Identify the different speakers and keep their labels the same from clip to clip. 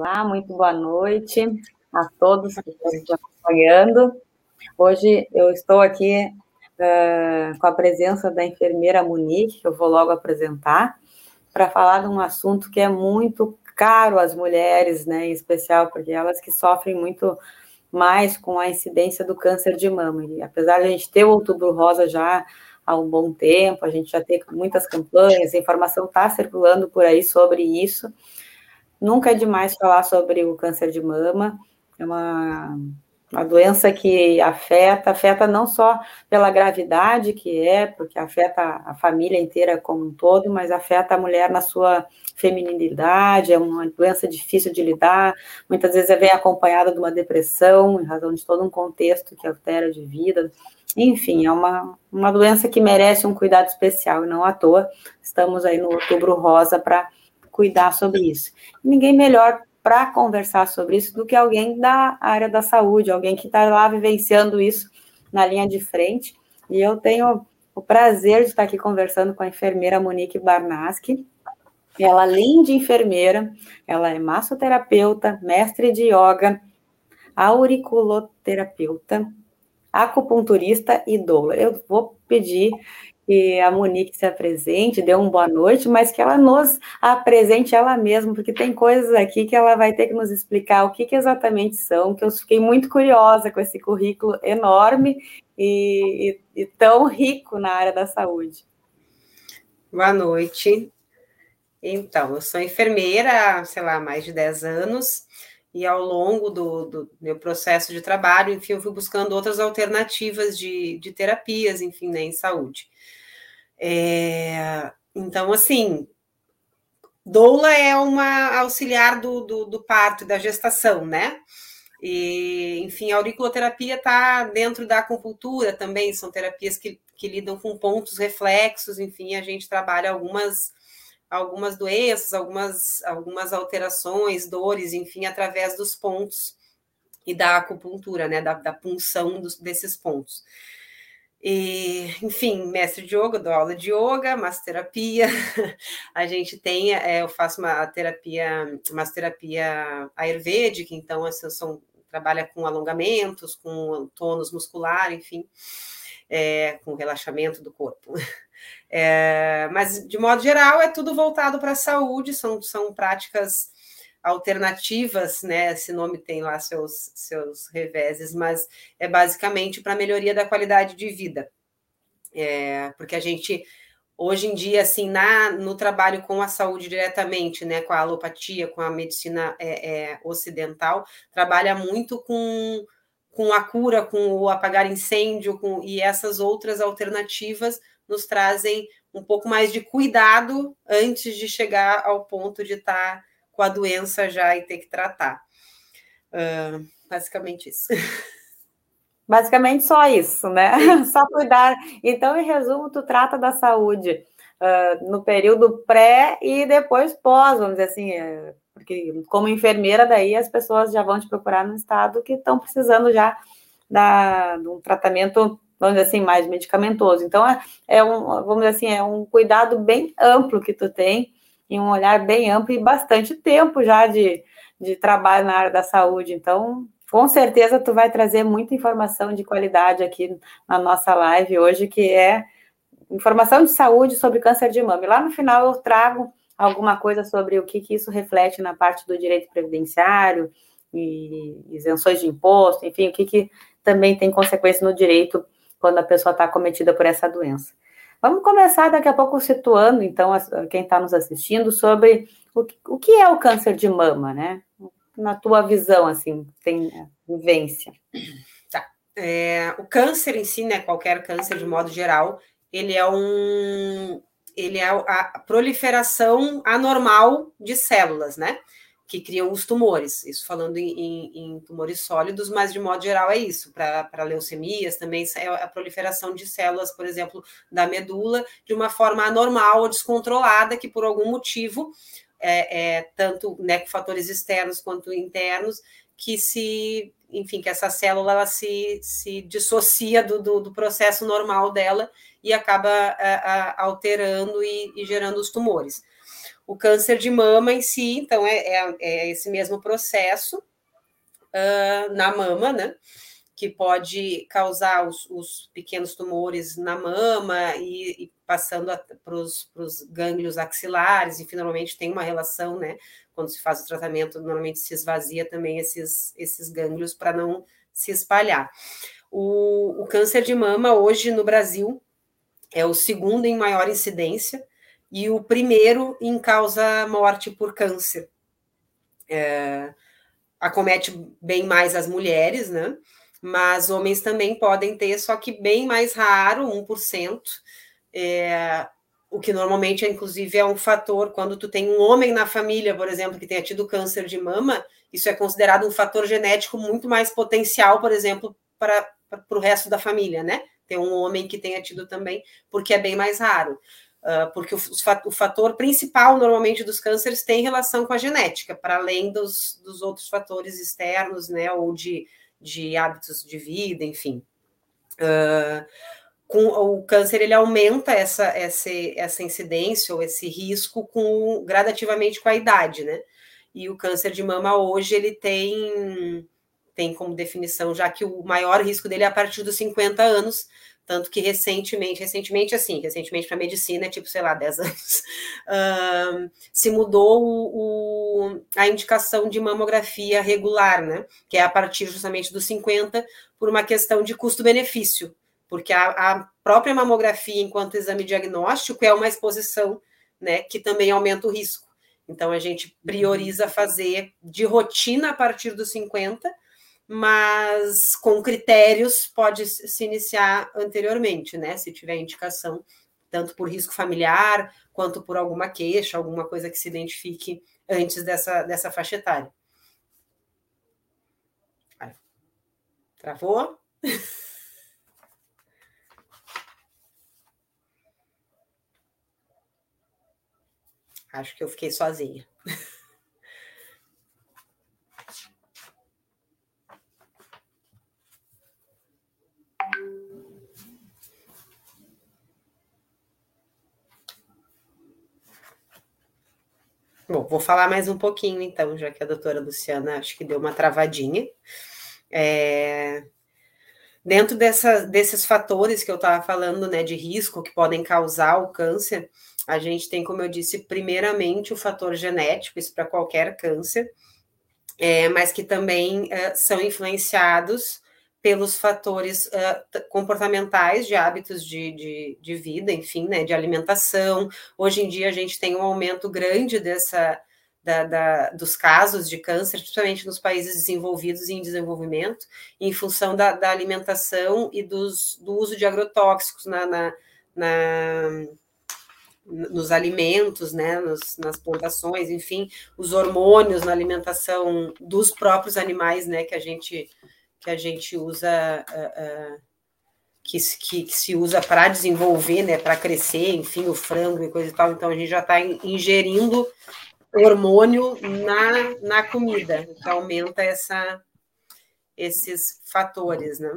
Speaker 1: Olá, muito boa noite a todos que estão acompanhando. Hoje eu estou aqui uh, com a presença da enfermeira Monique, que eu vou logo apresentar, para falar de um assunto que é muito caro às mulheres, né, em especial, porque elas que sofrem muito mais com a incidência do câncer de mama. E apesar de a gente ter o outubro rosa já há um bom tempo, a gente já tem muitas campanhas, a informação está circulando por aí sobre isso, Nunca é demais falar sobre o câncer de mama, é uma, uma doença que afeta, afeta não só pela gravidade que é, porque afeta a família inteira como um todo, mas afeta a mulher na sua feminilidade, é uma doença difícil de lidar, muitas vezes vem acompanhada de uma depressão, em razão de todo um contexto que altera de vida, enfim, é uma, uma doença que merece um cuidado especial, e não à toa, estamos aí no outubro rosa para cuidar sobre isso. Ninguém melhor para conversar sobre isso do que alguém da área da saúde, alguém que está lá vivenciando isso na linha de frente. E eu tenho o prazer de estar aqui conversando com a enfermeira Monique Barnaski. Ela, além de enfermeira, ela é massoterapeuta, mestre de yoga, auriculoterapeuta, acupunturista e doula. Eu vou pedir que a Monique se apresente, dê uma boa noite, mas que ela nos apresente ela mesma, porque tem coisas aqui que ela vai ter que nos explicar o que, que exatamente são, que eu fiquei muito curiosa com esse currículo enorme e, e, e tão rico na área da saúde.
Speaker 2: Boa noite. Então, eu sou enfermeira há, sei lá, mais de 10 anos, e ao longo do, do, meu processo de trabalho, enfim, eu fui buscando outras alternativas de, de terapias, enfim, né, em saúde. É, então, assim, doula é uma auxiliar do, do, do parto e da gestação, né? E, enfim, a auriculoterapia está dentro da acupuntura também, são terapias que, que lidam com pontos reflexos, enfim, a gente trabalha algumas algumas doenças, algumas, algumas alterações, dores, enfim, através dos pontos e da acupuntura, né, da, da punção dos, desses pontos. E, enfim, mestre de yoga, dou aula de yoga, massoterapia. A gente tem, é, eu faço uma terapia, massoterapia ayurvédica, então assim, são, trabalha com alongamentos, com tônus muscular, enfim, é, com relaxamento do corpo. É, mas, de modo geral, é tudo voltado para a saúde, são, são práticas alternativas, né? Esse nome tem lá seus, seus reveses, mas é basicamente para melhoria da qualidade de vida. É, porque a gente hoje em dia, assim, na, no trabalho com a saúde diretamente, né, com a alopatia, com a medicina é, é, ocidental, trabalha muito com, com a cura, com o apagar incêndio, com, e essas outras alternativas nos trazem um pouco mais de cuidado antes de chegar ao ponto de estar tá com a doença já e ter que tratar. Uh, basicamente isso.
Speaker 1: Basicamente só isso, né? Só cuidar. Então, em resumo, tu trata da saúde uh, no período pré e depois pós, vamos dizer assim, é, porque como enfermeira, daí as pessoas já vão te procurar no estado que estão precisando já da, de um tratamento, vamos dizer assim, mais medicamentoso. Então, é, é um, vamos dizer assim, é um cuidado bem amplo que tu tem em um olhar bem amplo e bastante tempo já de, de trabalho na área da saúde. Então, com certeza tu vai trazer muita informação de qualidade aqui na nossa live hoje, que é informação de saúde sobre câncer de mama. E lá no final eu trago alguma coisa sobre o que, que isso reflete na parte do direito previdenciário e isenções de imposto, enfim, o que, que também tem consequência no direito quando a pessoa está cometida por essa doença. Vamos começar daqui a pouco situando, então, quem está nos assistindo sobre o, que é o câncer de mama, né? Na tua visão, assim, tem vivência.
Speaker 2: Tá. É, o câncer em si, né? Qualquer câncer de modo geral, ele é um. Ele é a proliferação anormal de células, né? Que criam os tumores. Isso falando em, em, tumores sólidos, mas de modo geral é isso. Para leucemias também é a proliferação de células, por exemplo, da medula, de uma forma anormal ou descontrolada, que por algum motivo, é, é tanto né, fatores externos quanto internos, que se, enfim, que essa célula ela se, se dissocia do, do, do processo normal dela e acaba a, a, alterando e, e gerando os tumores. O câncer de mama em si, então, é, é, é esse mesmo processo uh, na mama, né? Que pode causar os, os pequenos tumores na mama e, e passando para os gânglios axilares, e finalmente tem uma relação, né? Quando se faz o tratamento, normalmente se esvazia também esses, esses gânglios para não se espalhar. O, o câncer de mama hoje no Brasil é o segundo em maior incidência e o primeiro em causa morte por câncer. É, acomete bem mais as mulheres, né? Mas homens também podem ter, só que bem mais raro, 1%. É, o que normalmente, é, inclusive, é um fator, quando tu tem um homem na família, por exemplo, que tenha tido câncer de mama, isso é considerado um fator genético muito mais potencial, por exemplo, para o resto da família, né? Ter um homem que tenha tido também, porque é bem mais raro. Uh, porque o, o, fator principal, normalmente, dos cânceres tem relação com a genética, para além dos, dos outros fatores externos, né, ou de, de hábitos de vida, enfim. Uh, com o câncer, ele aumenta essa, essa, essa incidência ou esse risco com gradativamente com a idade, né? E o câncer de mama hoje, ele tem, tem como definição, já que o maior risco dele é a partir dos 50 anos, tanto que recentemente, recentemente assim, recentemente para medicina, é tipo, sei lá, 10 anos, uh, se mudou o, o, a indicação de mamografia regular, né? Que é a partir justamente dos 50, por uma questão de custo-benefício, porque a, a própria mamografia, enquanto exame diagnóstico, é uma exposição, né, que também aumenta o risco. Então, a gente prioriza fazer de rotina a partir dos 50, mas com critérios pode se iniciar anteriormente, né? Se tiver indicação, tanto por risco familiar, quanto por alguma queixa, alguma coisa que se identifique antes dessa, dessa faixa etária. Travou? Acho que eu fiquei sozinha. Bom, vou falar mais um pouquinho, então, já que a doutora Luciana acho que deu uma travadinha. É... Dentro dessa, desses fatores que eu estava falando, né, de risco que podem causar o câncer, a gente tem, como eu disse, primeiramente o fator genético, isso para qualquer câncer, é, mas que também é, são influenciados pelos fatores uh, comportamentais de hábitos de, de, de, vida, enfim, né, de alimentação. Hoje em dia a gente tem um aumento grande dessa da, da, dos casos de câncer, principalmente nos países desenvolvidos e em desenvolvimento, em função da, da alimentação e dos, do uso de agrotóxicos na, na, na nos alimentos, né, nos, nas plantações, enfim, os hormônios na alimentação dos próprios animais, né, que a gente que a gente usa, uh, uh, que, que, que, se usa para desenvolver, né, para crescer, enfim, o frango e coisa e tal. Então, a gente já está ingerindo hormônio na, na comida, que aumenta essa, esses fatores, né?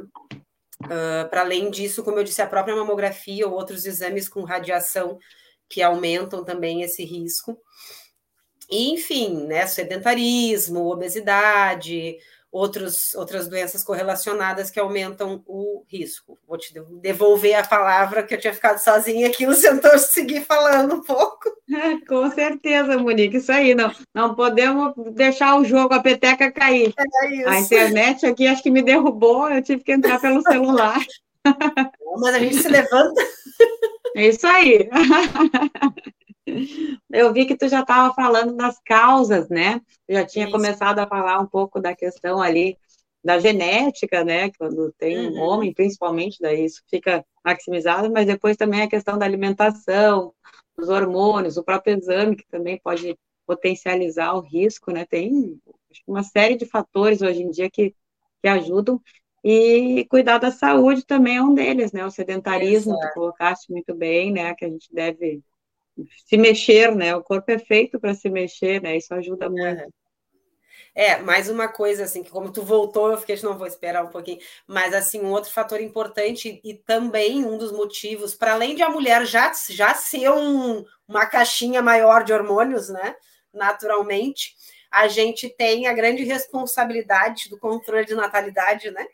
Speaker 2: Uh, para além disso, como eu disse, a própria mamografia ou outros exames com radiação que aumentam também esse risco. E, enfim, né, sedentarismo, obesidade, outros, outras doenças correlacionadas que aumentam o risco. Vou te devolver a palavra que eu tinha ficado sozinha aqui, o sentou seguir falando um pouco.
Speaker 1: É, com certeza, Monique, isso aí, não, não podemos deixar o jogo, a peteca cair. É a internet aqui acho que me derrubou, eu tive que entrar pelo celular.
Speaker 2: Mas a gente se levanta.
Speaker 1: É isso aí. Eu vi que tu já estava falando das causas, né? Já tinha Isso. começado a falar um pouco da questão ali da genética, né? Quando tem uhum. um homem, principalmente, daí isso fica maximizado, mas depois também a questão da alimentação, os hormônios, o próprio exame, que também pode potencializar o risco, né? Tem uma série de fatores hoje em dia que, que ajudam. E cuidar da saúde também é um deles, né? O sedentarismo, Exato. tu colocaste muito bem, né? Que a gente deve se mexer, né? O corpo é feito para se mexer, né? Isso ajuda muito.
Speaker 2: É, mais uma coisa assim, que como tu voltou, eu fiquei, não vou esperar um pouquinho, mas assim, um outro fator importante e também um dos motivos, para além de a mulher já, já ser um, uma caixinha maior de hormônios, né, naturalmente, a gente tem a grande responsabilidade do controle de natalidade, né,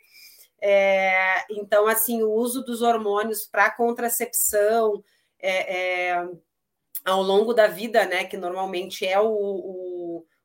Speaker 2: é, então, assim, o uso dos hormônios para contracepção é, é, ao longo da vida, né, que normalmente é o, o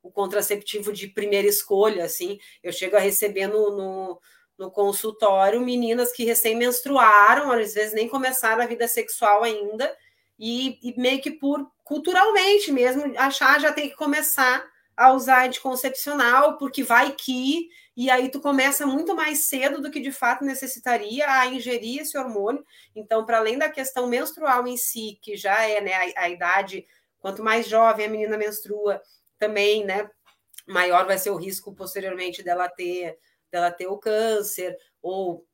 Speaker 2: o contraceptivo de primeira escolha, assim. Eu chego a receber no, no, no consultório meninas que recém-menstruaram, às vezes nem começaram a vida sexual ainda, e, e, meio que por culturalmente mesmo, achar já tem que começar a usar anticoncepcional, porque vai que, e aí tu começa muito mais cedo do que de fato necessitaria a ingerir esse hormônio. Então, para além da questão menstrual em si, que já é né, a, a idade, quanto mais jovem a menina menstrua, também, né, maior vai ser o risco posteriormente dela ter, dela ter o câncer, ou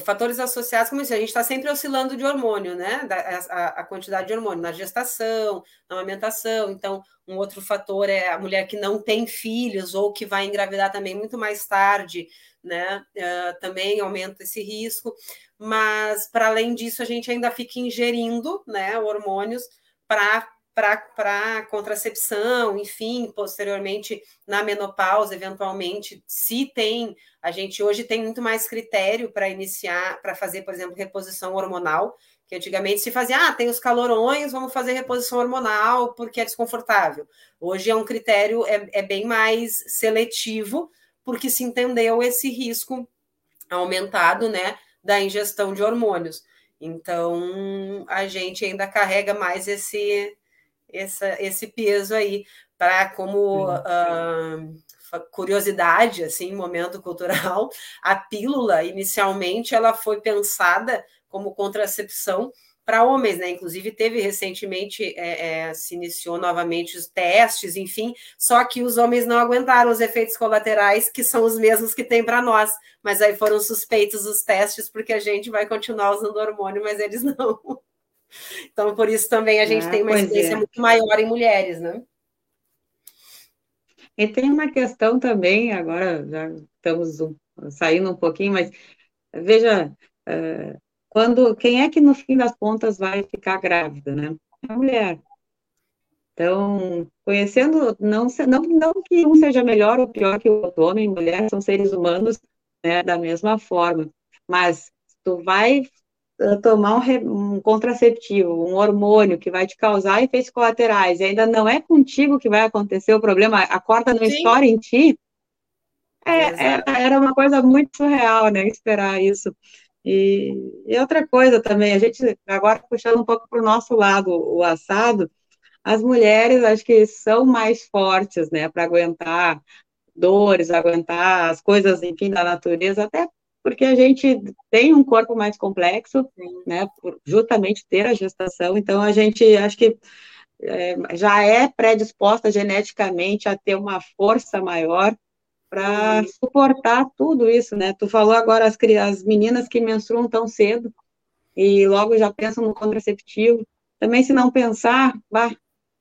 Speaker 2: fatores associados, como disse, a gente está sempre oscilando de hormônio, né? A, a, quantidade de hormônio na gestação, na amamentação. Então, um outro fator é a mulher que não tem filhos ou que vai engravidar também muito mais tarde, né? Uh, também aumenta esse risco. Mas, para além disso, a gente ainda fica ingerindo, né, hormônios para para contracepção, enfim, posteriormente na menopausa, eventualmente, se tem, a gente hoje tem muito mais critério para iniciar, para fazer, por exemplo, reposição hormonal, que antigamente se fazia, ah, tem os calorões, vamos fazer reposição hormonal porque é desconfortável. Hoje é um critério, é, é bem mais seletivo, porque se entendeu esse risco aumentado, né, da ingestão de hormônios. Então, a gente ainda carrega mais esse, essa, esse peso aí para como uh, curiosidade, assim, momento cultural, a pílula inicialmente ela foi pensada como contracepção para homens, né? Inclusive teve recentemente é, é, se iniciou novamente os testes, enfim. Só que os homens não aguentaram os efeitos colaterais que são os mesmos que tem para nós. Mas aí foram suspeitos os testes porque a gente vai continuar usando hormônio, mas eles não. Então, por isso também a gente ah, tem uma incidência é. muito maior em mulheres, né?
Speaker 1: E tem uma questão também, agora já estamos saindo um pouquinho, mas veja, uh, quando quem é que no fim das contas vai ficar grávida, né? A mulher. Então, conhecendo, não, não, não que um seja melhor ou pior que o outro, homem e mulher são seres humanos, né, da mesma forma, mas tu vai tomar um, um, contraceptivo, um hormônio que vai te causar efeitos colaterais, e ainda não é contigo que vai acontecer o problema, a corda não estoura em ti, é, é, era uma coisa muito surreal, né, esperar isso. E, e, outra coisa também, a gente, agora puxando um pouco para o nosso lado, o assado, as mulheres acho que são mais fortes, né, para aguentar dores, aguentar as coisas, enfim, da natureza, até porque a gente tem um corpo mais complexo, né, por justamente ter a gestação, então a gente, acho que é, já é predisposta geneticamente a ter uma força maior para suportar tudo isso, né, tu falou agora as, as meninas que menstruam tão cedo, e logo já pensam no contraceptivo, também se não pensar, bah,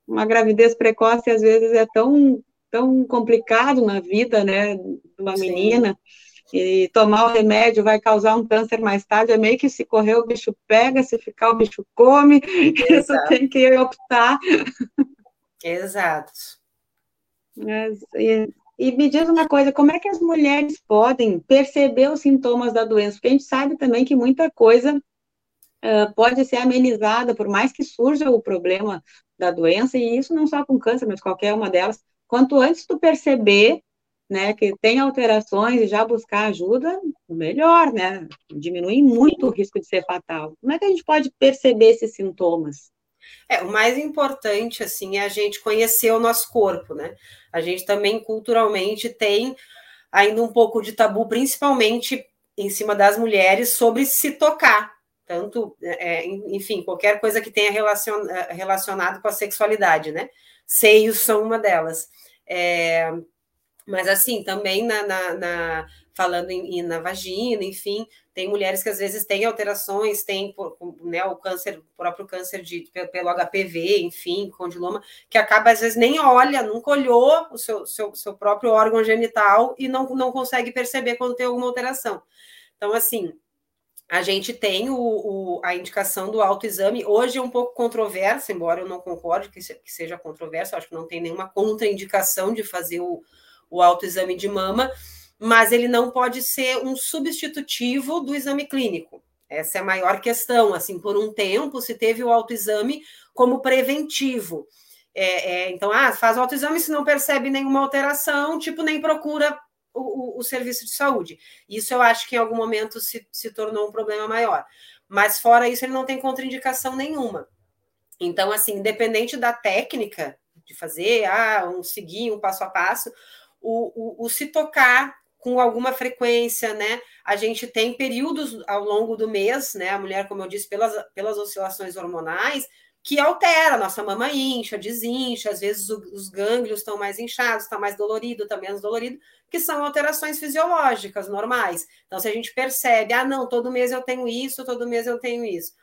Speaker 1: uma gravidez precoce às vezes é tão, tão complicado na vida, né, de uma Sim. menina, e tomar o remédio vai causar um câncer mais tarde, é meio que se correr o bicho pega, se ficar o bicho come, Exato. isso tem que optar.
Speaker 2: Exato.
Speaker 1: Mas, e, e, me diz uma coisa, como é que as mulheres podem perceber os sintomas da doença? Porque a gente sabe também que muita coisa uh, pode ser amenizada, por mais que surja o problema da doença, e isso não só com câncer, mas qualquer uma delas. Quanto antes tu perceber, né, que tem alterações e já buscar ajuda, melhor, né? Diminui muito o risco de ser fatal. Como é que a gente pode perceber esses sintomas?
Speaker 2: É, o mais importante, assim, é a gente conhecer o nosso corpo, né? A gente também, culturalmente, tem ainda um pouco de tabu, principalmente em cima das mulheres, sobre se tocar. Tanto, é, enfim, qualquer coisa que tenha relacion, é, relacionado com a sexualidade, né? Seios são uma delas. É, Mas assim, também na, na, na falando em, na vagina, enfim, tem mulheres que às vezes têm alterações, tem né, o câncer, o próprio câncer de, pelo HPV, enfim, condiloma, que acaba às vezes nem olha, nunca olhou o seu, seu, seu próprio órgão genital e não, não consegue perceber quando tem alguma alteração. Então, assim, a gente tem o, o, a indicação do autoexame, hoje é um pouco controverso, embora eu não concorde que, se, que seja controverso, acho que não tem nenhuma contraindicação de fazer o, o autoexame de mama, mas ele não pode ser um substitutivo do exame clínico. Essa é a maior questão. Assim, por um tempo se teve o autoexame como preventivo. É, é, então, ah, faz o autoexame se não percebe nenhuma alteração, tipo, nem procura o, o, o, serviço de saúde. Isso eu acho que em algum momento se, se tornou um problema maior. Mas fora isso, ele não tem contraindicação nenhuma. Então, assim, independente da técnica de fazer, ah, um seguir, um passo a passo, o, o, o se tocar com alguma frequência, né? A gente tem períodos ao longo do mês, né? A mulher, como eu disse, pelas, pelas oscilações hormonais, que altera, nossa mama incha, desincha, às vezes os gânglios estão mais inchados, está mais dolorido, está menos dolorido, que são alterações fisiológicas normais. Então, se a gente percebe, ah, não, todo mês eu tenho isso, todo mês eu tenho isso.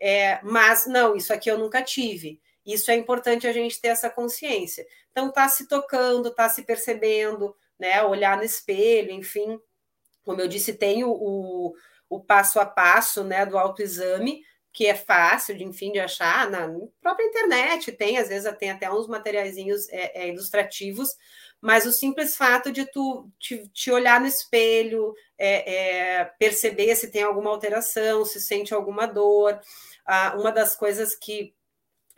Speaker 2: É, mas não, isso aqui eu nunca tive. Isso é importante a gente ter essa consciência. Então, tá se tocando, tá se percebendo, né? Olhar no espelho, enfim. Como eu disse, tem o, o, o passo a passo né, do autoexame, que é fácil de, enfim, de achar na própria internet, tem, às vezes tem até uns materiaizinhos é, é, ilustrativos, mas o simples fato de tu te, te olhar no espelho, é, é perceber se tem alguma alteração, se sente alguma dor. Ah, uma das coisas que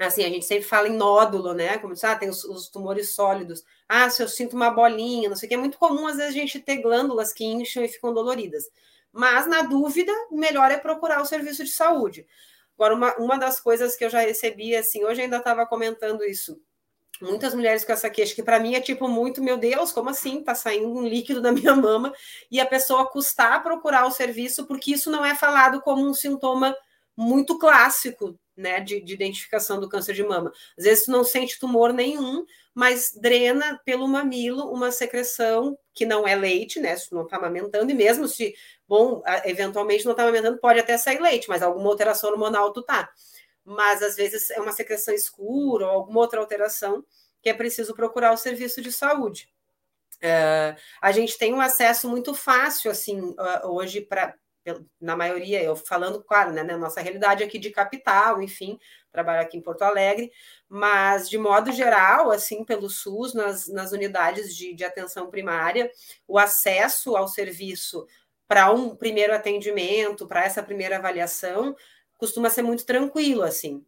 Speaker 2: Assim, a gente sempre fala em nódulo, né? Como ah, tem os, os, tumores sólidos. Ah, se eu sinto uma bolinha, não sei o que. É muito comum, às vezes, a gente ter glândulas que incham e ficam doloridas. Mas, na dúvida, melhor é procurar o serviço de saúde. Agora, uma, uma das coisas que eu já recebi, assim, hoje ainda estava comentando isso. Muitas mulheres com essa queixa, que para mim é tipo muito, meu Deus, como assim? Tá saindo um líquido da minha mama e a pessoa custar procurar o serviço, porque isso não é falado como um sintoma muito clássico né, de, de, identificação do câncer de mama. Às vezes tu não sente tumor nenhum, mas drena pelo mamilo uma secreção que não é leite, né? Se tu não está amamentando, e mesmo se, bom, eventualmente não está amamentando, pode até sair leite, mas alguma alteração hormonal tu tá. Mas às vezes é uma secreção escura ou alguma outra alteração que é preciso procurar o serviço de saúde. Uh, a gente tem um acesso muito fácil, assim, uh, hoje para na maioria, eu falando, claro, né, na nossa realidade aqui de capital, enfim, trabalho aqui em Porto Alegre, mas de modo geral, assim, pelo SUS, nas, nas unidades de, de atenção primária, o acesso ao serviço para um primeiro atendimento, para essa primeira avaliação, costuma ser muito tranquilo, assim.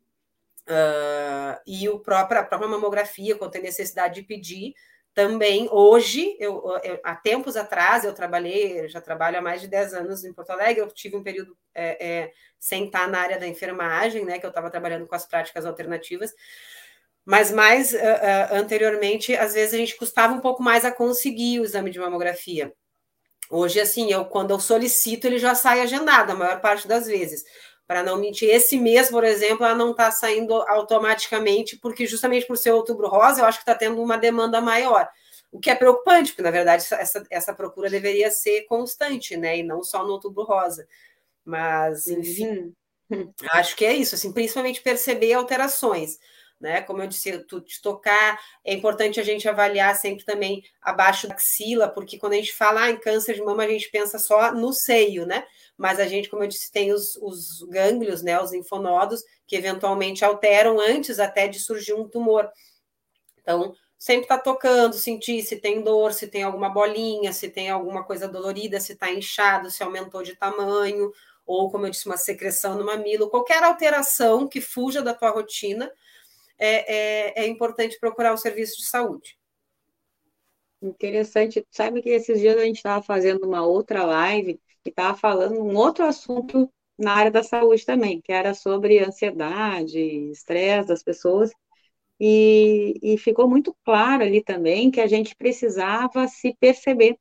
Speaker 2: Uh, e o próprio, a própria mamografia, quando tem necessidade de pedir, também hoje, eu, eu, há tempos atrás, eu trabalhei, eu já trabalho há mais de 10 anos em Porto Alegre, eu tive um período é, é, sem estar na área da enfermagem, né, que eu estava trabalhando com as práticas alternativas, mas mais uh, uh, anteriormente, às vezes a gente custava um pouco mais a conseguir o exame de mamografia. Hoje, assim, eu quando eu solicito, ele já sai agendado, a maior parte das vezes para não mentir. Esse mês, por exemplo, ela não está saindo automaticamente, porque justamente por ser outubro rosa, eu acho que está tendo uma demanda maior. O que é preocupante, porque na verdade essa, essa procura deveria ser constante, né? E não só no outubro rosa. Mas, enfim, uhum. acho que é isso, assim, principalmente perceber alterações né? Como eu disse, tu te tocar, é importante a gente avaliar sempre também abaixo da axila, porque quando a gente fala ah, em câncer de mama, a gente pensa só no seio, né? Mas a gente, como eu disse, tem os, os gânglios, né? Os linfonodos, que eventualmente alteram antes até de surgir um tumor. Então, sempre tá tocando, sentir se tem dor, se tem alguma bolinha, se tem alguma coisa dolorida, se está inchado, se aumentou de tamanho, ou como eu disse, uma secreção no mamilo, qualquer alteração que fuja da tua rotina, é, é, é importante procurar o serviço de saúde.
Speaker 1: Interessante. Sabe que esses dias a gente estava fazendo uma outra live que estava falando um outro assunto na área da saúde também, que era sobre ansiedade, estresse das pessoas. E, e, ficou muito claro ali também que a gente precisava se perceber.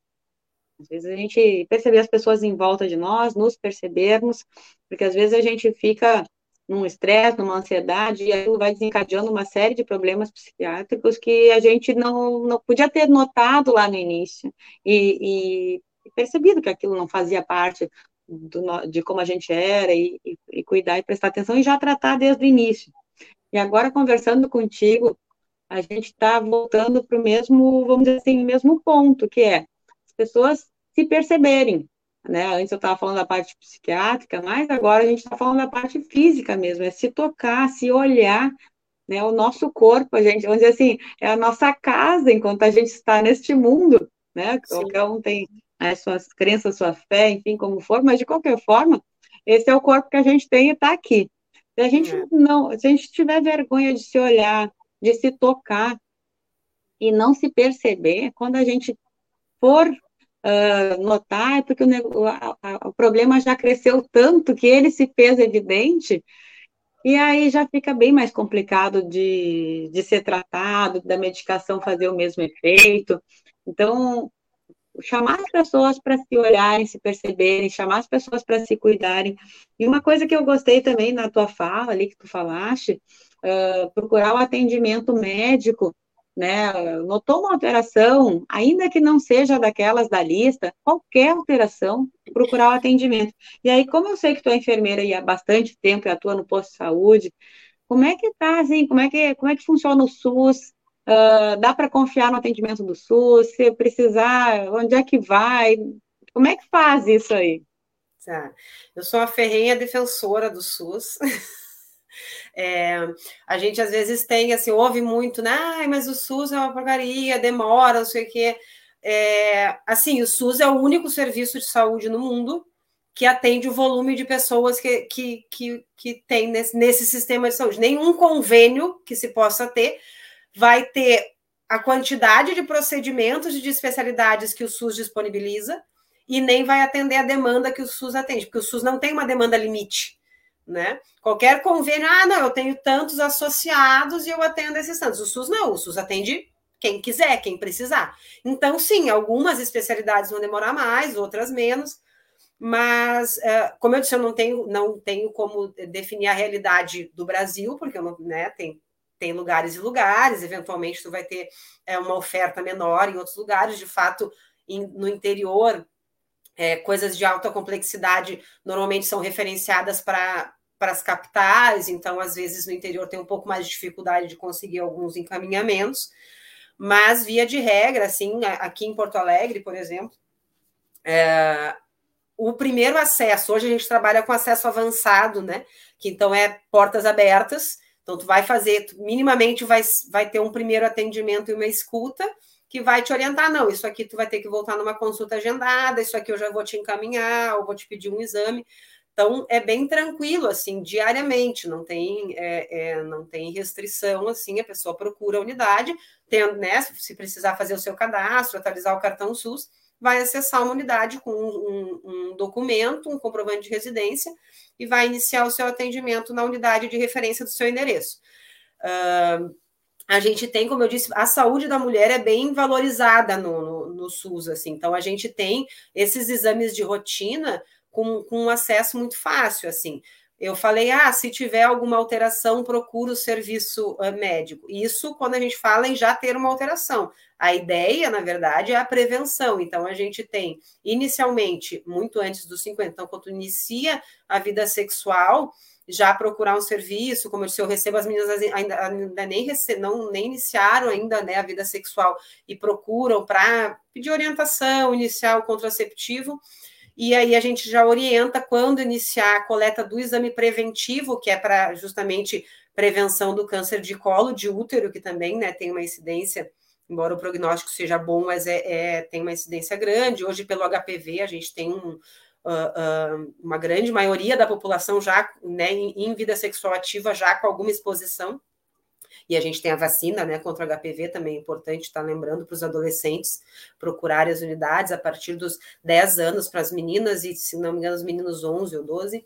Speaker 1: Às vezes a gente perceber as pessoas em volta de nós, nos percebermos, porque às vezes a gente fica num estresse, numa ansiedade, e aí vai desencadeando uma série de problemas psiquiátricos que a gente não, não podia ter notado lá no início e, e percebido que aquilo não fazia parte do, de como a gente era e, e, e cuidar e prestar atenção e já tratar desde o início. E agora, conversando contigo, a gente está voltando para o mesmo, vamos dizer assim, mesmo ponto, que é as pessoas se perceberem, né? Antes eu estava falando da parte psiquiátrica, mas agora a gente está falando da parte física mesmo, é se tocar, se olhar, né? O nosso corpo, a gente, vamos dizer assim, é a nossa casa enquanto a gente está neste mundo, né? Qualquer um tem as suas crenças, sua fé, enfim, como for, mas de qualquer forma, esse é o corpo que a gente tem e está aqui. Se a gente é. não, se a gente tiver vergonha de se olhar, de se tocar e não se perceber, quando a gente for uh, notar, é porque o, a, a, o problema já cresceu tanto que ele se fez evidente, e aí já fica bem mais complicado de, de ser tratado, da medicação fazer o mesmo efeito. Então, chamar as pessoas para se olharem, se perceberem, chamar as pessoas para se cuidarem. E uma coisa que eu gostei também na tua fala ali que tu falaste, uh, procurar o atendimento médico né, notou uma alteração, ainda que não seja daquelas da lista, qualquer alteração, procurar o atendimento. E aí, como eu sei que tu é enfermeira e há bastante tempo e atua no posto de saúde, como é que tá, assim, como é que, como é que funciona o SUS? Uh, dá para confiar no atendimento do SUS? Se precisar, onde é que vai? Como é que faz isso aí?
Speaker 2: Tá. Eu sou uma ferrenha defensora do SUS. É, a gente às vezes tem, assim, ouve muito, né? Ah, mas o SUS é uma porcaria, demora, não sei o quê. É, assim, o SUS é o único serviço de saúde no mundo que atende o volume de pessoas que, que, que, que tem nesse, nesse sistema de saúde. Nenhum convênio que se possa ter vai ter a quantidade de procedimentos e de especialidades que o SUS disponibiliza e nem vai atender a demanda que o SUS atende, porque o SUS não tem uma demanda limite né? Qualquer convênio, ah, não, eu tenho tantos associados e eu atendo esses tantos. O SUS não, o SUS atende quem quiser, quem precisar. Então, sim, algumas especialidades vão demorar mais, outras menos, mas, é, como eu disse, eu não tenho, não tenho como definir a realidade do Brasil, porque eu não, né, tem, tem lugares e lugares, eventualmente tu vai ter é, uma oferta menor em outros lugares, de fato, no interior, é, coisas de alta complexidade normalmente são referenciadas para para as capitais, então às vezes no interior tem um pouco mais de dificuldade de conseguir alguns encaminhamentos, mas via de regra, assim, aqui em Porto Alegre, por exemplo, é, o primeiro acesso, hoje a gente trabalha com acesso avançado, né? Que então é portas abertas, então tu vai fazer, tu minimamente vai, vai ter um primeiro atendimento e uma escuta, que vai te orientar, não, isso aqui tu vai ter que voltar numa consulta agendada, isso aqui eu já vou te encaminhar, ou vou te pedir um exame. Então é bem tranquilo assim diariamente, não tem é, é, não tem restrição assim, a pessoa procura a unidade, tem, né, se precisar fazer o seu cadastro, atualizar o cartão SUS, vai acessar uma unidade com um, um, documento, um comprovante de residência e vai iniciar o seu atendimento na unidade de referência do seu endereço. Uh, a gente tem, como eu disse, a saúde da mulher é bem valorizada no, no, no SUS, assim, então a gente tem esses exames de rotina com, com um acesso muito fácil, assim. Eu falei, ah, se tiver alguma alteração, procura o serviço uh, médico. Isso quando a gente fala em já ter uma alteração. A ideia, na verdade, é a prevenção. Então, a gente tem, inicialmente, muito antes dos 50, então, quando inicia a vida sexual, já procurar um serviço, como eu eu recebo as meninas ainda, ainda nem, rece não, nem iniciaram ainda né, a vida sexual e procuram para pedir orientação, iniciar o contraceptivo e aí a gente já orienta quando iniciar a coleta do exame preventivo, que é para justamente prevenção do câncer de colo de útero, que também né, tem uma incidência, embora o prognóstico seja bom, mas é, é tem uma incidência grande. Hoje, pelo HPV, a gente tem um, uh, uh, uma grande maioria da população já né, em, em vida sexual ativa, já com alguma exposição e a gente tem a vacina né, contra o HPV, também é importante estar lembrando para os adolescentes procurarem as unidades a partir dos 10 anos para as meninas, e se não me engano, os meninos 11 ou 12,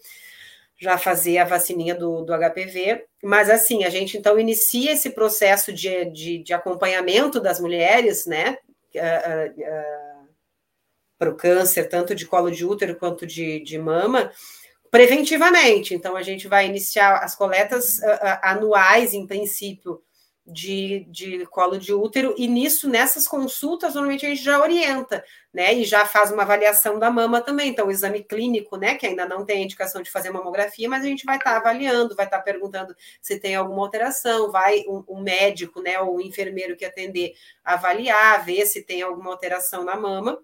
Speaker 2: já fazer a vacininha do, do HPV. Mas assim, a gente então inicia esse processo de, de, de acompanhamento das mulheres, né? Uh, uh, uh, para o câncer, tanto de colo de útero quanto de, de mama, preventivamente. Então, a gente vai iniciar as coletas uh, anuais, em princípio, de, de colo de útero, e nisso, nessas consultas, normalmente a gente já orienta, né? E já faz uma avaliação da mama também. Então, o exame clínico, né? Que ainda não tem indicação de fazer mamografia, mas a gente vai estar tá avaliando, vai estar tá perguntando se tem alguma alteração, vai um, um médico, né? Ou o enfermeiro que atender avaliar, ver se tem alguma alteração na mama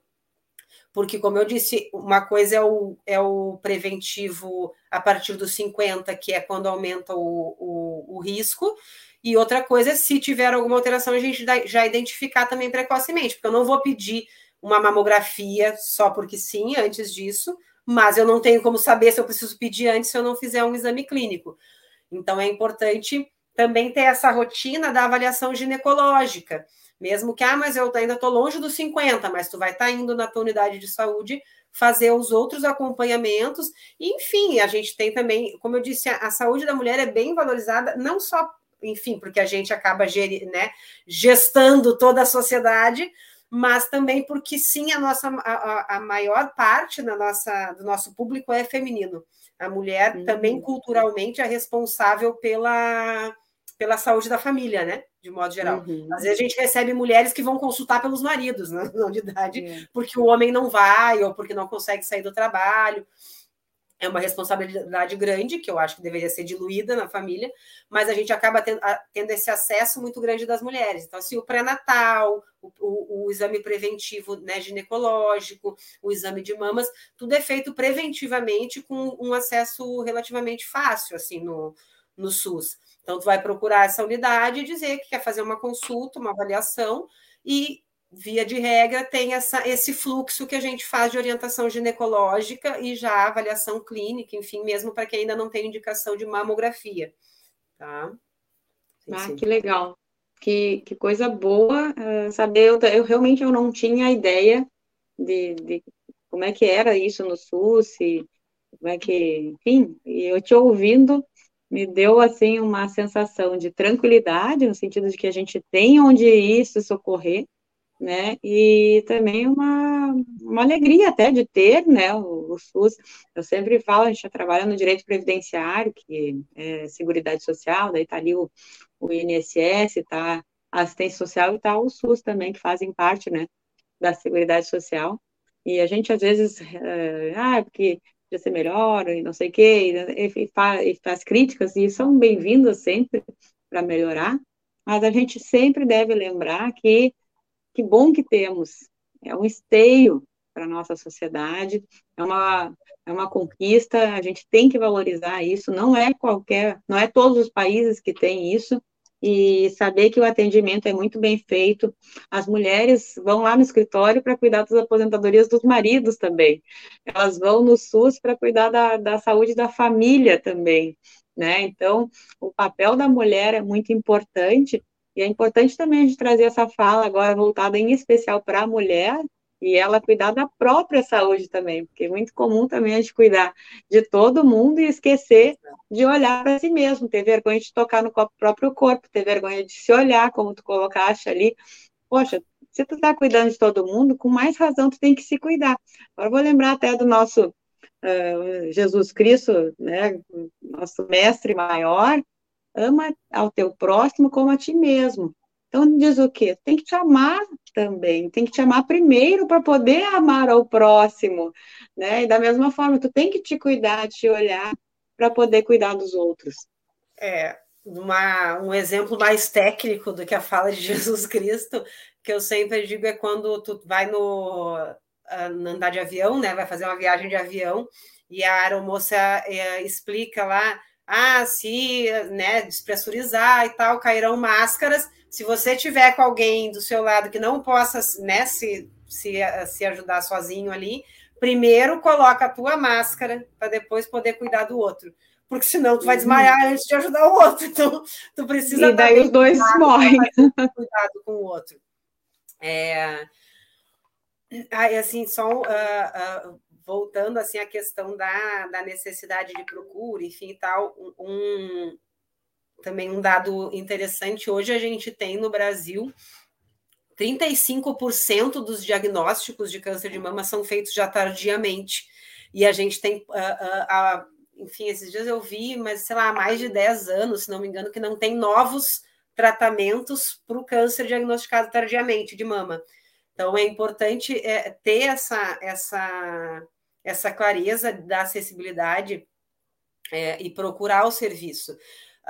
Speaker 2: porque, como eu disse, uma coisa é o, é o preventivo a partir dos 50, que é quando aumenta o, o, o risco, e outra coisa é se tiver alguma alteração, a gente já identificar também precocemente, porque eu não vou pedir uma mamografia só porque sim, antes disso, mas eu não tenho como saber se eu preciso pedir antes se eu não fizer um exame clínico. Então é importante também ter essa rotina da avaliação ginecológica, mesmo que, ah, mas eu ainda estou longe dos 50, mas tu vai estar tá indo na tua unidade de saúde fazer os outros acompanhamentos. enfim, a gente tem também, como eu disse, a, a saúde da mulher é bem valorizada, não só enfim, porque a gente acaba né, gestando toda a sociedade, mas também porque sim, a nossa a, a maior parte da nossa, do nosso público é feminino. A mulher uhum. também culturalmente é responsável pela, pela saúde da família, né? De modo geral. Uhum. Às vezes a gente recebe mulheres que vão consultar pelos maridos né, na unidade, uhum. porque o homem não vai ou porque não consegue sair do trabalho é uma responsabilidade grande, que eu acho que deveria ser diluída na família, mas a gente acaba tendo, tendo esse acesso muito grande das mulheres. Então, assim, o pré-natal, o, o, o, exame preventivo né, ginecológico, o exame de mamas, tudo é feito preventivamente com um acesso relativamente fácil, assim, no, no SUS. Então, tu vai procurar essa unidade e dizer que quer fazer uma consulta, uma avaliação, e via de regra, tem essa, esse fluxo que a gente faz de orientação ginecológica e já avaliação clínica, enfim, mesmo para quem ainda não tem indicação de mamografia. Tá?
Speaker 1: Ah, que legal. Que, que coisa boa uh, saber. Eu, eu, realmente eu não tinha ideia de, de como é que era isso no SUS, e como é que, enfim, e eu te ouvindo me deu assim uma sensação de tranquilidade no sentido de que a gente tem onde ir se socorrer, né? E também uma, uma alegria até de ter, né, o, o SUS. Eu sempre falo, a gente já trabalha no direito previdenciário, que é Seguridade Social, daí está ali o, o INSS, está a assistência social e está o SUS também, que fazem parte, né, da Seguridade Social. E a gente, às vezes, é, ah, porque podia ser melhor, e não sei o quê, e, e, e críticas, e são bem-vindas sempre para melhorar, mas a gente sempre deve lembrar que que bom que temos. É um esteio para a nossa sociedade, é uma, é uma conquista, a gente tem que valorizar isso, não é qualquer, não é todos os países que têm isso, e saber que o atendimento é muito bem feito. As mulheres vão lá no escritório para cuidar das aposentadorias dos maridos também. Elas vão no SUS para cuidar da, da saúde da família também. Né? Então, o papel da mulher é muito importante e é importante também a gente trazer essa fala agora voltada em especial para a mulher e ela cuidar da própria saúde também, porque é muito comum também a gente cuidar de todo mundo e esquecer de olhar para si mesmo, ter vergonha de tocar no próprio corpo, ter vergonha de se olhar, como tu colocaste ali. Poxa, se tu está cuidando de todo mundo, com mais razão tu tem que se cuidar. Agora vou lembrar até do nosso uh, Jesus Cristo, né, nosso mestre maior, ama ao teu próximo como a ti mesmo. Então diz o quê? Tem que te amar também, tem que te amar primeiro para poder amar ao próximo, né? E da mesma forma, tu tem que te cuidar, te olhar para poder cuidar dos outros.
Speaker 2: É, uma, um exemplo mais técnico do que a fala de Jesus Cristo, que eu sempre digo é quando tu vai no andar de avião, né? Vai fazer uma viagem de avião e a aeromoça é, explica lá ah, se né, despressurizar e tal, cairão máscaras. Se você tiver com alguém do seu lado que não possa né, se, se, se ajudar sozinho ali, primeiro coloca a tua máscara para depois poder cuidar do outro. Porque senão tu vai uhum. desmaiar antes de ajudar o outro. Então, tu precisa.
Speaker 1: E daí os dois morrem.
Speaker 2: Cuidado com o outro. É... assim, só uh, uh, voltando assim à questão da, da necessidade de procura, enfim tal, um, também um dado interessante, hoje a gente tem no Brasil 35% dos diagnósticos de câncer de mama são feitos já tardiamente, e a gente tem uh, uh, enfim, esses dias eu vi, mas sei lá, há mais de 10 anos, se não me engano, que não tem novos tratamentos para o câncer diagnosticado tardiamente de mama. Então é importante é, ter essa, essa, essa clareza da acessibilidade é, e procurar o serviço.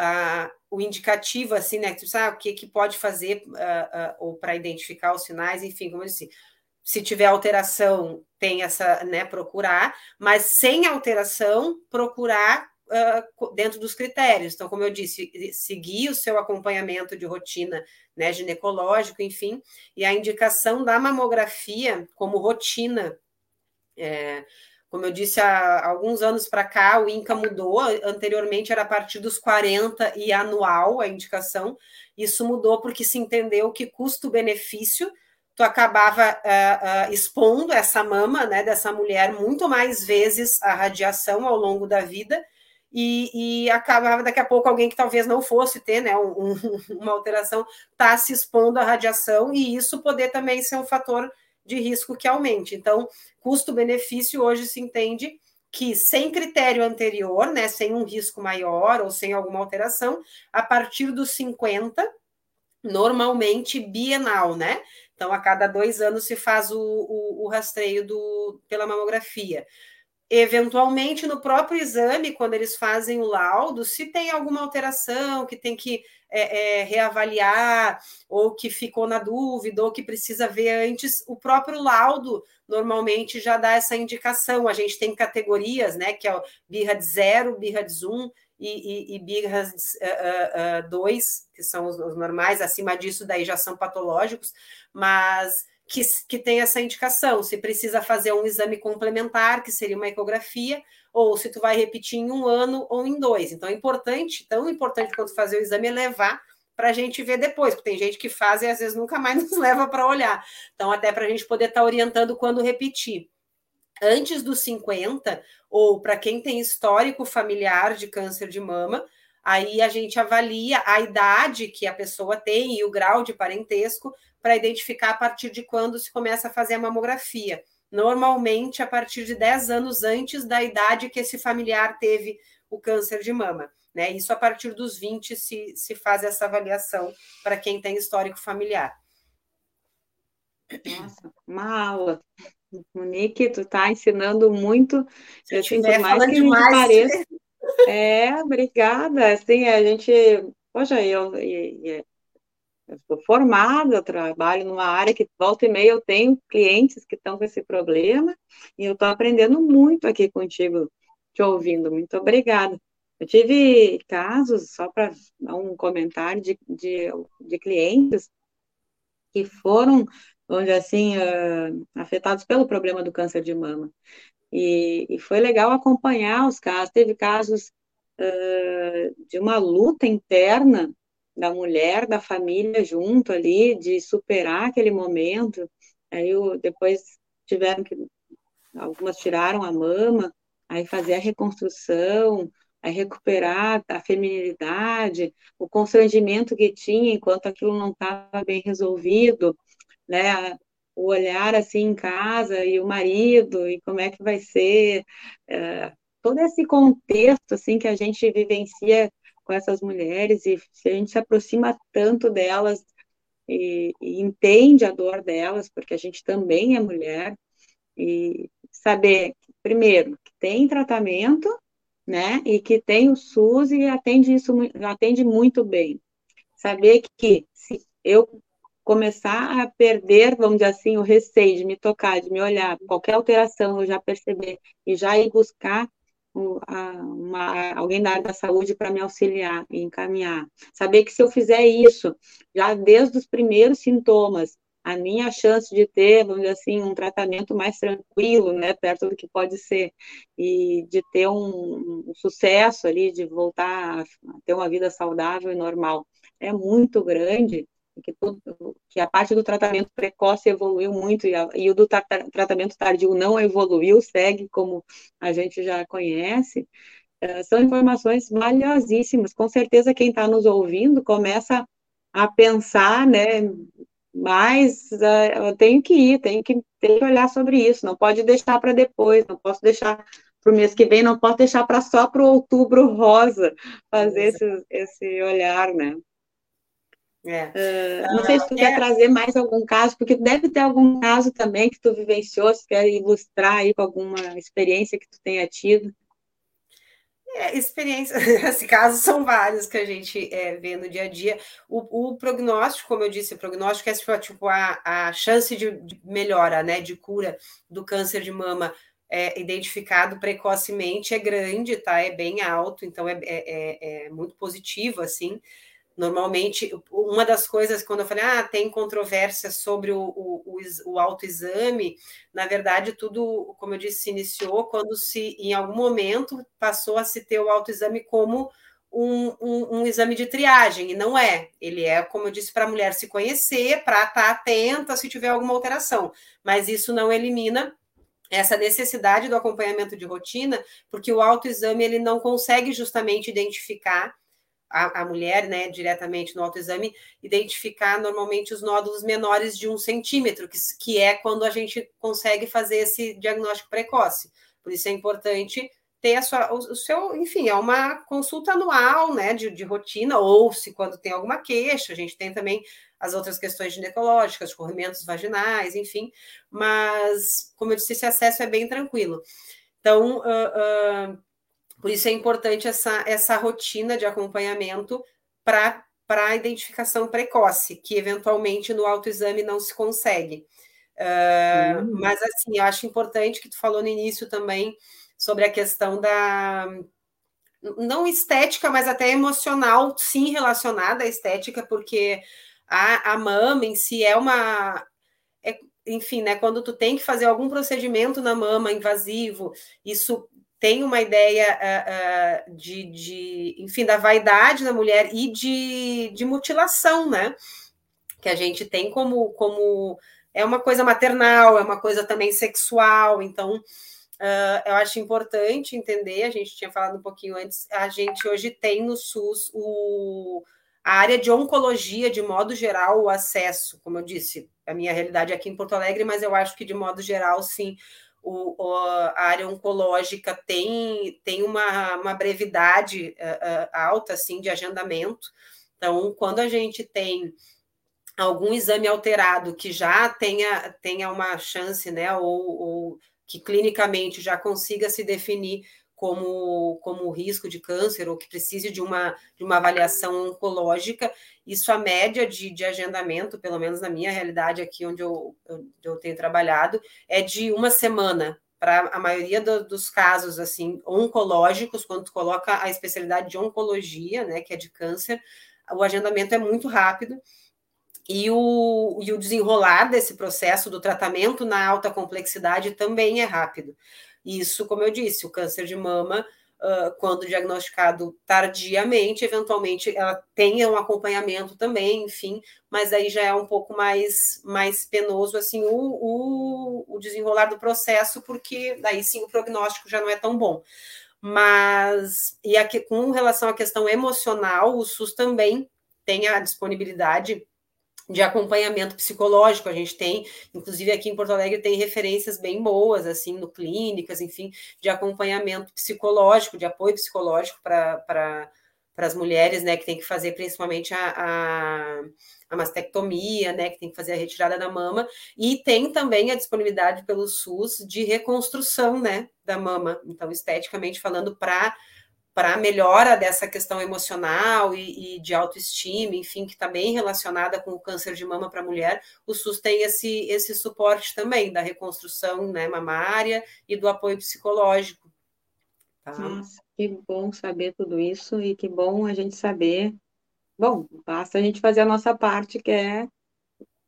Speaker 2: Ah, o indicativo, assim, né? Que, sabe, o que, que pode fazer uh, uh, ou para identificar os sinais, enfim, como eu disse, se tiver alteração, tem essa, né, procurar, mas sem alteração, procurar dentro dos critérios. Então, como eu disse, seguir o seu acompanhamento de rotina, né, ginecológico, enfim, e a indicação da mamografia como rotina. É, como eu disse, há alguns anos para cá, o INCA mudou. Anteriormente era a partir dos 40 e anual a indicação. Isso mudou porque se entendeu que custo-benefício tu acabava uh, uh, expondo essa mama né, dessa mulher muito mais vezes a radiação ao longo da vida e, e, acabava daqui a pouco alguém que talvez não fosse ter né, um, uma alteração tá se expondo à radiação e isso poder também ser um fator de risco que aumente. Então, custo-benefício hoje se entende que sem critério anterior, né, sem um risco maior ou sem alguma alteração, a partir dos 50, normalmente bienal, né? Então, a cada dois anos se faz o, o, o rastreio do, pela mamografia. Eventualmente, no próprio exame, quando eles fazem o laudo, se tem alguma alteração que tem que é, é, reavaliar, ou que ficou na dúvida, ou que precisa ver antes, o próprio laudo normalmente já dá essa indicação. A gente tem categorias, né? Que é o zero, birra de zoom e, e, e birras 2, uh, uh, uh, que são os, os normais, acima disso daí já são patológicos, mas que, que tem essa indicação, se precisa fazer um exame complementar, que seria uma ecografia, ou se tu vai repetir em um ano ou em dois. Então é importante, tão importante quanto fazer o exame é levar para a gente ver depois, porque tem gente que faz e às vezes nunca mais nos leva para olhar. Então, até para a gente poder estar tá orientando quando repetir. Antes dos 50, ou para quem tem histórico familiar de câncer de mama, aí a gente avalia a idade que a pessoa tem e o grau de parentesco para identificar a partir de quando se começa a fazer a mamografia. Normalmente, a partir de 10 anos antes da idade que esse familiar teve o câncer de mama. Né? Isso a partir dos 20 se, se faz essa avaliação para quem tem histórico familiar.
Speaker 1: Nossa, uma aula. Monique, tu está ensinando muito.
Speaker 2: Se eu sinto mais que demais. pareça.
Speaker 1: É, obrigada. Assim, a gente, poxa, eu, eu, eu sou formada, eu trabalho numa área que volta e meia eu tenho clientes que estão com esse problema e eu estou aprendendo muito aqui contigo, te ouvindo. Muito obrigada. Eu tive casos, só para dar um comentário, de, de, de, clientes que foram, onde assim, uh, afetados pelo problema do câncer de mama. E, e foi legal acompanhar os casos. Teve casos uh, de uma luta interna da mulher, da família junto ali, de superar aquele momento. Aí eu, depois tiveram que, algumas tiraram a mama, aí fazer a reconstrução, aí recuperar a feminilidade, o constrangimento que tinha enquanto aquilo não estava bem resolvido, né? O olhar assim em casa e o marido e como é que vai ser, é, todo esse contexto assim que a gente vivencia com essas mulheres e se a gente se aproxima tanto delas e, e entende a dor delas, porque a gente também é mulher, e saber, primeiro, que tem tratamento, né, e que tem o SUS e atende isso, atende muito bem. Saber que se eu começar a perder, vamos dizer assim, o receio de me tocar, de me olhar, qualquer alteração eu já perceber e já ir buscar uma, alguém da área da saúde para me auxiliar e encaminhar. Saber que se eu fizer isso, já desde os primeiros sintomas, a minha chance de ter, vamos dizer assim, um tratamento mais tranquilo, né, perto do que pode ser, e de ter um, um sucesso ali, de voltar a ter uma vida saudável e normal, é muito grande, que, tudo, que a parte do tratamento precoce evoluiu muito e, a, e o do tra tratamento tardio não evoluiu, segue como a gente já conhece, uh, são informações valiosíssimas. Com certeza quem está nos ouvindo começa a pensar, né, mas uh, eu tenho que ir, tenho que, tenho que olhar sobre isso, não pode deixar para depois, não posso deixar para o mês que vem, não posso deixar para só para o outubro rosa fazer esse, esse olhar, né? É. Uh, não sei se tu é. quer trazer mais algum caso, porque deve ter algum caso também que tu vivenciou, se quer ilustrar aí com alguma experiência que tu tenha tido.
Speaker 2: É, experiência, esse caso são vários que a gente é, vê no dia a dia. O, o, prognóstico, como eu disse, o prognóstico é tipo a, a chance de, de melhora, né, de cura do câncer de mama é, identificado precocemente é grande, tá? É bem alto, então é, é, é, é muito positivo, assim. Normalmente, uma das coisas, quando eu falei, ah, tem controvérsia sobre o, o, o, autoexame, na verdade, tudo, como eu disse, se iniciou quando se, em algum momento, passou a se ter o autoexame como um, um, um exame de triagem, e não é. Ele é, como eu disse, para a mulher se conhecer, para estar tá atenta se tiver alguma alteração, mas isso não elimina essa necessidade do acompanhamento de rotina, porque o autoexame ele não consegue justamente identificar a, a, mulher, né, diretamente no autoexame, identificar normalmente os nódulos menores de um centímetro, que, que é quando a gente consegue fazer esse diagnóstico precoce. Por isso é importante ter a sua, o, o seu, enfim, é uma consulta anual, né, de, de rotina, ou se quando tem alguma queixa, a gente tem também as outras questões ginecológicas, corrimentos vaginais, enfim, mas, como eu disse, esse acesso é bem tranquilo. Então, uh, uh, por isso é importante essa, essa rotina de acompanhamento para a identificação precoce, que eventualmente no autoexame não se consegue. Uh, uhum. Mas, assim, eu acho importante que tu falou no início também sobre a questão da. Não estética, mas até emocional, sim, relacionada à estética, porque a, a mama em si é uma. É, enfim, né, quando tu tem que fazer algum procedimento na mama invasivo, isso tem uma ideia uh, uh, de, de, enfim, da vaidade da mulher e de, de mutilação, né? Que a gente tem como, como é uma coisa maternal, é uma coisa também sexual, então uh, eu acho importante entender, a gente tinha falado um pouquinho antes, a gente hoje tem no SUS o, a área de oncologia, de modo geral, o acesso, como eu disse, a minha realidade é aqui em Porto Alegre, mas eu acho que de modo geral, sim, o, a área oncológica tem, tem uma, uma brevidade uh, uh, alta assim, de agendamento. Então, quando a gente tem algum exame alterado que já tenha, tenha uma chance, né, ou, ou que clinicamente já consiga se definir como, como risco de câncer ou que precise de uma, de uma avaliação oncológica, isso a média de, de agendamento, pelo menos na minha realidade aqui onde eu, eu, eu tenho trabalhado, é de uma semana para a maioria do, dos casos assim oncológicos, quando tu coloca a especialidade de oncologia, né, que é de câncer, o agendamento é muito rápido. E o, e o desenrolar desse processo do tratamento na alta complexidade também é rápido. Isso, como eu disse, o câncer de mama, uh, quando diagnosticado tardiamente, eventualmente ela tem um acompanhamento também, enfim, mas aí já é um pouco mais, mais penoso assim o, o, o desenrolar do processo, porque daí sim o prognóstico já não é tão bom. Mas, e aqui, com relação à questão emocional, o SUS também tem a disponibilidade de acompanhamento psicológico. A gente tem, inclusive aqui em Porto Alegre, tem referências bem boas, assim, no clínicas, enfim, de acompanhamento psicológico, de apoio psicológico para as mulheres, né, que tem que fazer principalmente a, a, a, mastectomia, né, que tem que fazer a retirada da mama, e tem também a disponibilidade pelo SUS de reconstrução, né, da mama, então, esteticamente falando, para para melhora dessa questão emocional e, e, de autoestima, enfim, que está bem relacionada com o câncer de mama para a mulher, o SUS tem esse, esse suporte também da reconstrução né, mamária e do apoio psicológico.
Speaker 1: Tá? Nossa, que bom saber tudo isso e que bom a gente saber. Bom, basta a gente fazer a nossa parte, que é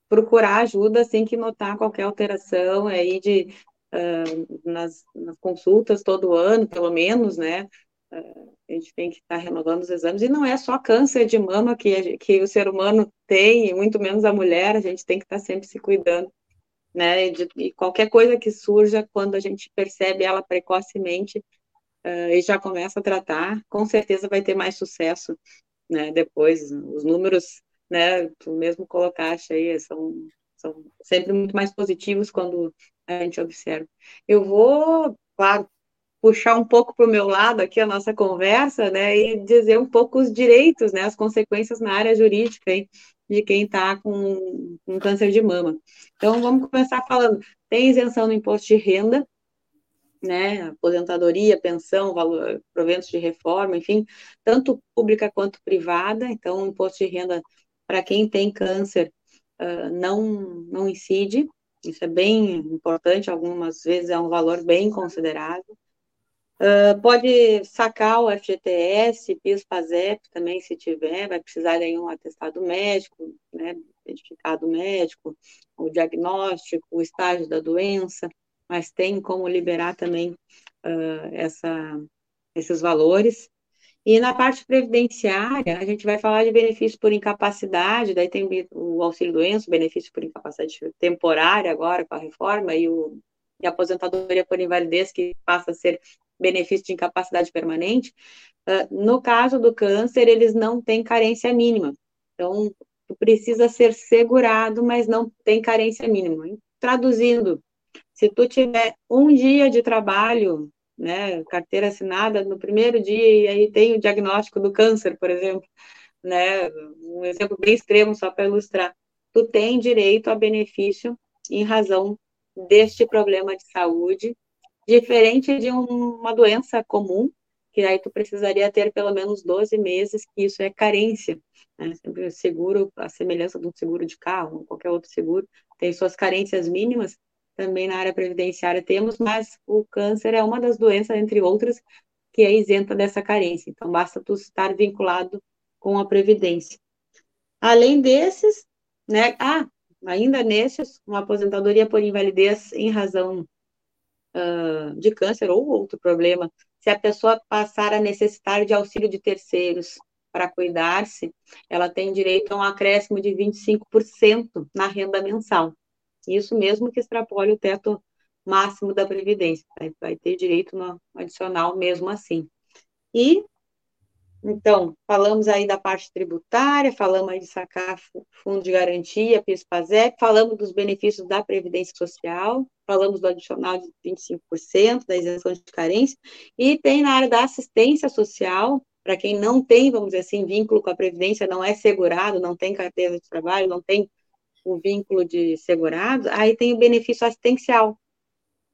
Speaker 1: procurar ajuda assim que notar qualquer alteração aí de uh, nas, nas consultas todo ano, pelo menos, né? A gente tem que estar renovando os exames, e não é só câncer de mama que, que o ser humano tem, e muito menos a mulher, a gente tem que estar sempre se cuidando, né, e, de, e qualquer coisa que surja, quando a gente percebe ela precocemente, uh, e já começa a tratar, com certeza vai ter mais sucesso, né, depois, os números, né, tu mesmo colocaste aí, são, são sempre muito mais positivos quando a gente observa. Eu vou, claro, puxar um pouco para o meu lado aqui a nossa conversa, né, e dizer um pouco os direitos, né, as consequências na área jurídica hein, de quem está com, com câncer de mama. Então, vamos começar falando. Tem isenção no imposto de renda, né, aposentadoria, pensão, valor, proventos de reforma, enfim, tanto pública quanto privada. Então, o imposto de renda para quem tem câncer uh, não, não incide. Isso é bem importante, algumas vezes é um valor bem considerável. Uh, pode sacar o FGTS, PIS, PASEP também, se tiver, vai precisar de um atestado médico, né, certificado médico, o diagnóstico, o estágio da doença, mas tem como liberar também uh, essa, esses valores. E na parte previdenciária, a gente vai falar de benefício por incapacidade, daí tem o auxílio-doença, benefício por incapacidade temporária agora com a reforma, e, o, e aposentadoria por invalidez, que passa a ser benefício de incapacidade permanente. Uh, no caso do câncer, eles não têm carência mínima. Então, tu precisa ser segurado, mas não tem carência mínima. Traduzindo, se tu tiver um dia de trabalho né, carteira assinada no primeiro dia e aí tem o diagnóstico do câncer, por exemplo, né, um exemplo bem extremo só para ilustrar, tu tem direito a benefício em razão deste problema de saúde, diferente de um, uma doença comum, que aí tu precisaria ter pelo menos 12 meses, que isso é carência, né, seguro, a semelhança de um seguro de carro, qualquer outro seguro, tem suas carências mínimas, também na área previdenciária temos, mas o câncer é uma das doenças, entre outras, que é isenta dessa carência. Então, basta tu estar vinculado com a previdência. Além desses, né, ah, ainda nesses, uma aposentadoria por invalidez em razão uh, de câncer ou outro problema, se a pessoa passar a necessitar de auxílio de terceiros para cuidar-se, ela tem direito a um acréscimo de 25% na renda mensal. Isso mesmo que extrapole o teto máximo da Previdência, vai, ter direito no adicional mesmo assim. E, então, falamos aí da parte tributária, falamos aí de sacar fundo de garantia, PIS-PASEP, falamos dos benefícios da Previdência Social, falamos do adicional de 25%, da isenção de carência, e tem na área da assistência social, para quem não tem, vamos dizer assim, vínculo com a Previdência, não é segurado, não tem carteira de trabalho, não tem o vínculo de segurados, aí tem o benefício assistencial.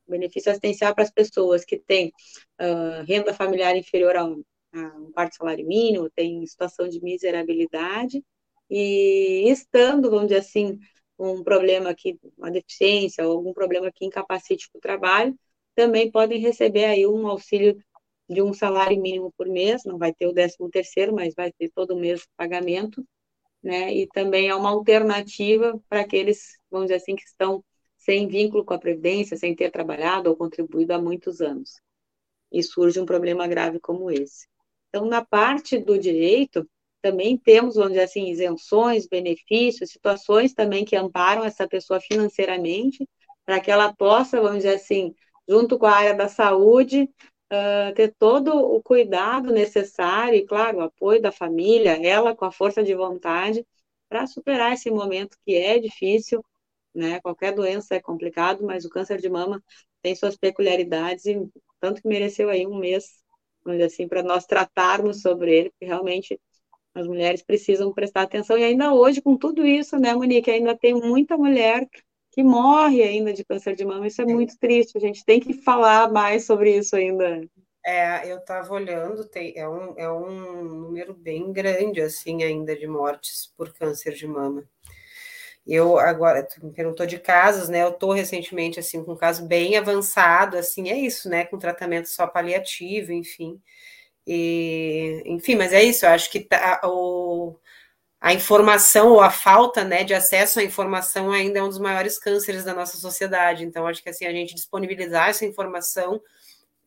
Speaker 1: Benefício assistencial para as pessoas que têm uh, renda familiar inferior a um, quarto salário mínimo, tem situação de miserabilidade, e estando, vamos dizer assim, um problema aqui, uma deficiência ou algum problema que incapacite para o trabalho, também podem receber aí um auxílio de um salário mínimo por mês, não vai ter o décimo terceiro, mas vai ter todo mês pagamento, né? E também é uma alternativa para aqueles, vamos dizer assim, que estão sem vínculo com a Previdência, sem ter trabalhado ou contribuído há muitos anos. E surge um problema grave como esse. Então, na parte do direito, também temos, vamos dizer assim, isenções, benefícios, situações também que amparam essa pessoa financeiramente, para que ela possa, vamos dizer assim, junto com a área da saúde, uh, ter todo o cuidado necessário e, claro, o apoio da família, ela com a força de vontade, para superar esse momento que é difícil, né? Qualquer doença é complicado, mas o câncer de mama tem suas peculiaridades e tanto que mereceu aí um mês, assim, para nós tratarmos sobre ele, porque realmente as mulheres precisam prestar atenção. E ainda hoje, com tudo isso, né, Monique, ainda tem muita mulher que morre ainda de câncer de mama. Isso é, é. muito triste. A gente tem que falar mais sobre isso ainda.
Speaker 2: É, eu estava olhando, tem, é, um, é um número bem grande, assim, ainda de mortes por câncer de mama. Eu agora, tu me perguntou de casos, né? Eu tô recentemente, assim, com um caso bem avançado, assim, é isso, né? Com tratamento só paliativo, enfim. E, enfim, mas é isso, eu acho que tá, o, a informação ou a falta né, de acesso à informação ainda é um dos maiores cânceres da nossa sociedade. Então, acho que assim, a gente disponibilizar essa informação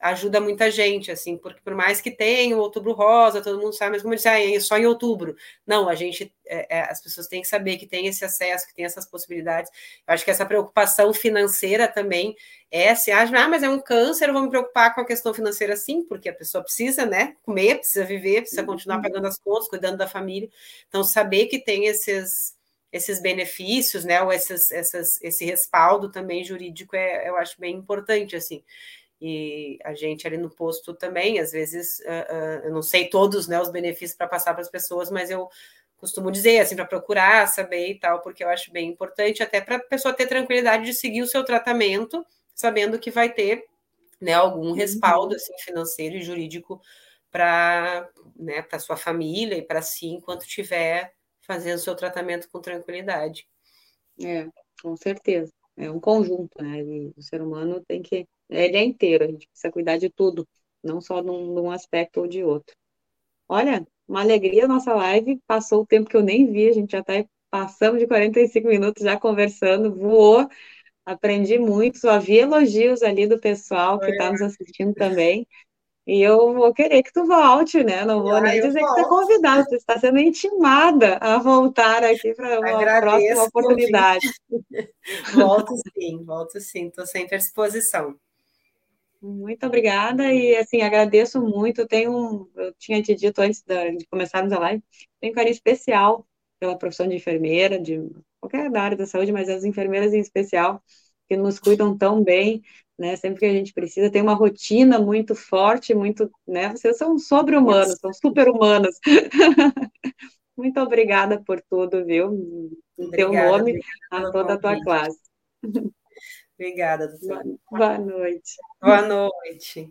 Speaker 2: ajuda muita gente, assim, porque por mais que tenha o outubro rosa, todo mundo sabe, mas como eu disse, ah, é só em outubro. Não, a gente, é, é, as pessoas têm que saber que tem esse acesso, que tem essas possibilidades. Eu acho que essa preocupação financeira também é, se acha, ah, mas é um câncer, eu vou me preocupar com a questão financeira sim, porque a pessoa precisa, né, comer, precisa viver, precisa continuar uhum. pagando as contas, cuidando da família. Então, saber que tem esses esses benefícios, né, ou esses, essas, esse respaldo também jurídico é, eu acho bem importante, assim. E a gente ali no posto também, às vezes, uh, uh, eu não sei todos né, os benefícios para passar para as pessoas, mas eu costumo dizer, assim, para procurar saber e tal, porque eu acho bem importante, até para a pessoa ter tranquilidade de seguir o seu tratamento, sabendo que vai ter né, algum uhum. respaldo assim, financeiro e jurídico para né, a sua família e para si, enquanto estiver fazendo o seu tratamento com tranquilidade.
Speaker 1: É, com certeza. É um conjunto, né? E o ser humano tem que. Ele é inteiro, a gente precisa cuidar de tudo, não só de um, de um aspecto ou de outro. Olha, uma alegria a nossa live. Passou o tempo que eu nem vi, a gente já está passando de 45 minutos já conversando, voou. Aprendi muito, só vi elogios ali do pessoal que está nos assistindo também. E eu vou querer que tu volte, né? Não vou ah, nem dizer volto. que tu é convidada, tu está sendo intimada a voltar aqui para uma Agradeço, próxima oportunidade.
Speaker 2: volto sim, volto sim, estou sempre à disposição.
Speaker 1: Muito obrigada e assim agradeço muito. Tenho eu tinha te dito antes de começarmos a live, tenho um carinho especial pela profissão de enfermeira, de qualquer área da saúde, mas as enfermeiras em especial que nos cuidam tão bem, né? Sempre que a gente precisa, tem uma rotina muito forte, muito, né? Vocês são sobre-humanos, são super-humanos. muito obrigada por tudo, viu? Em teu nome, a toda a tua classe.
Speaker 2: Obrigada, doutora.
Speaker 1: Boa noite.
Speaker 2: Boa noite.